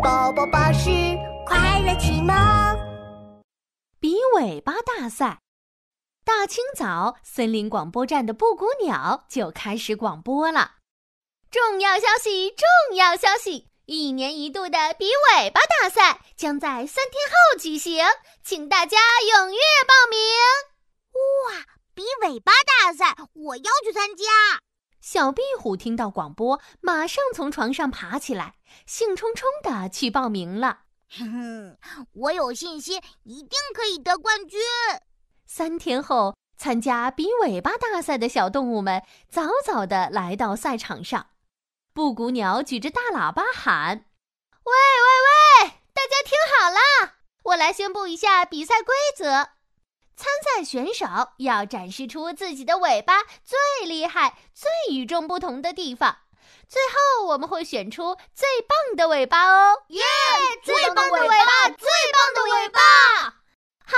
宝宝巴士快乐启蒙。比尾巴大赛。大清早，森林广播站的布谷鸟就开始广播了：“重要消息！重要消息！一年一度的比尾巴大赛将在三天后举行，请大家踊跃报名！”哇，比尾巴大赛，我要去参加！小壁虎听到广播，马上从床上爬起来，兴冲冲地去报名了。哼哼，我有信心，一定可以得冠军。三天后，参加比尾巴大赛的小动物们早早地来到赛场上。布谷鸟举着大喇叭喊：“喂喂喂，大家听好了，我来宣布一下比赛规则。”参赛选手要展示出自己的尾巴最厉害、最与众不同的地方。最后我们会选出最棒的尾巴哦！耶！最棒的尾巴，最棒的尾巴！好，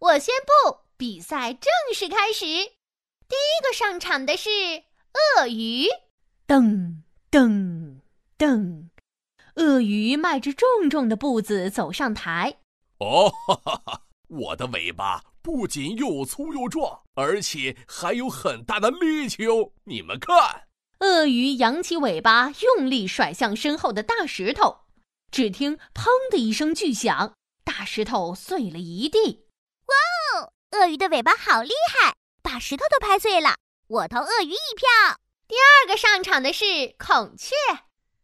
我宣布比赛正式开始。第一个上场的是鳄鱼，噔噔噔，鳄鱼迈着重重的步子走上台。哦，哈哈哈！我的尾巴。不仅又粗又壮，而且还有很大的力气哦！你们看，鳄鱼扬起尾巴，用力甩向身后的大石头。只听“砰”的一声巨响，大石头碎了一地。哇哦！鳄鱼的尾巴好厉害，把石头都拍碎了。我投鳄鱼一票。第二个上场的是孔雀，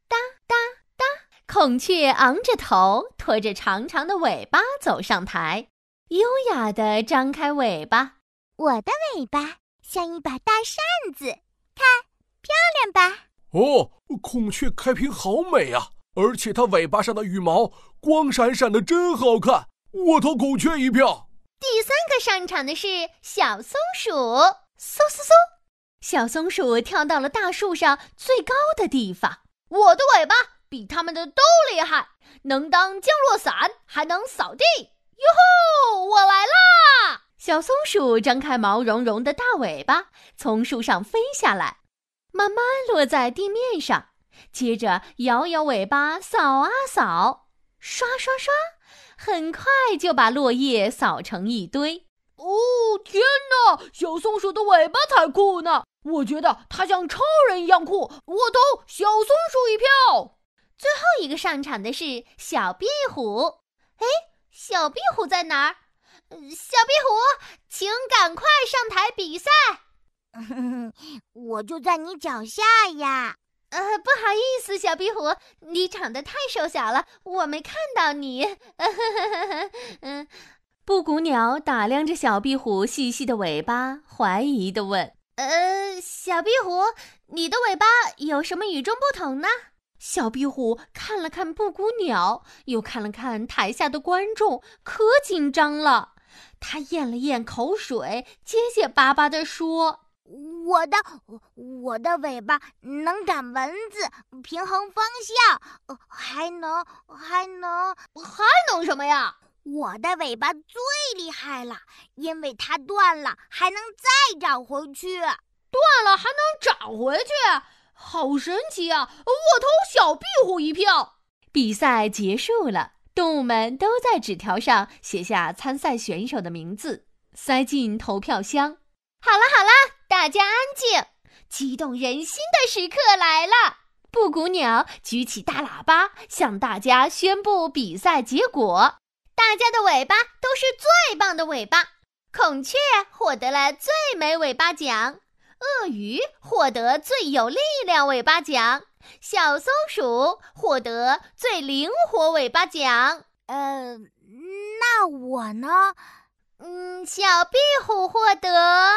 哒哒哒，孔雀昂着头，拖着长长的尾巴走上台。优雅地张开尾巴，我的尾巴像一把大扇子，看，漂亮吧？哦，孔雀开屏好美啊！而且它尾巴上的羽毛光闪闪的，真好看。我投孔雀一票。第三个上场的是小松鼠，嗖嗖嗖，小松鼠跳到了大树上最高的地方。我的尾巴比他们的都厉害，能当降落伞，还能扫地。哟吼！我来啦！小松鼠张开毛茸茸的大尾巴，从树上飞下来，慢慢落在地面上，接着摇摇尾巴，扫啊扫，刷刷刷，很快就把落叶扫成一堆。哦，天哪！小松鼠的尾巴才酷呢！我觉得它像超人一样酷，我投小松鼠一票。最后一个上场的是小壁虎，哎。小壁虎在哪儿？小壁虎，请赶快上台比赛。我就在你脚下呀。呃，不好意思，小壁虎，你长得太瘦小了，我没看到你。嗯，布谷鸟打量着小壁虎细细的尾巴，怀疑的问：“呃，小壁虎，你的尾巴有什么与众不同呢？”小壁虎看了看布谷鸟，又看了看台下的观众，可紧张了。他咽了咽口水，结结巴巴地说：“我的我的尾巴能赶蚊子，平衡方向，还能还能还能什么呀？我的尾巴最厉害了，因为它断了还能再长回去，断了还能长回去。”好神奇啊！我投小壁虎一票。比赛结束了，动物们都在纸条上写下参赛选手的名字，塞进投票箱。好了好了，大家安静！激动人心的时刻来了！布谷鸟举起大喇叭，向大家宣布比赛结果。大家的尾巴都是最棒的尾巴，孔雀获得了最美尾巴奖。鳄鱼获得最有力量尾巴奖，小松鼠获得最灵活尾巴奖。呃，那我呢？嗯，小壁虎获得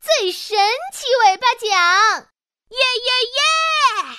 最神奇尾巴奖。耶耶耶！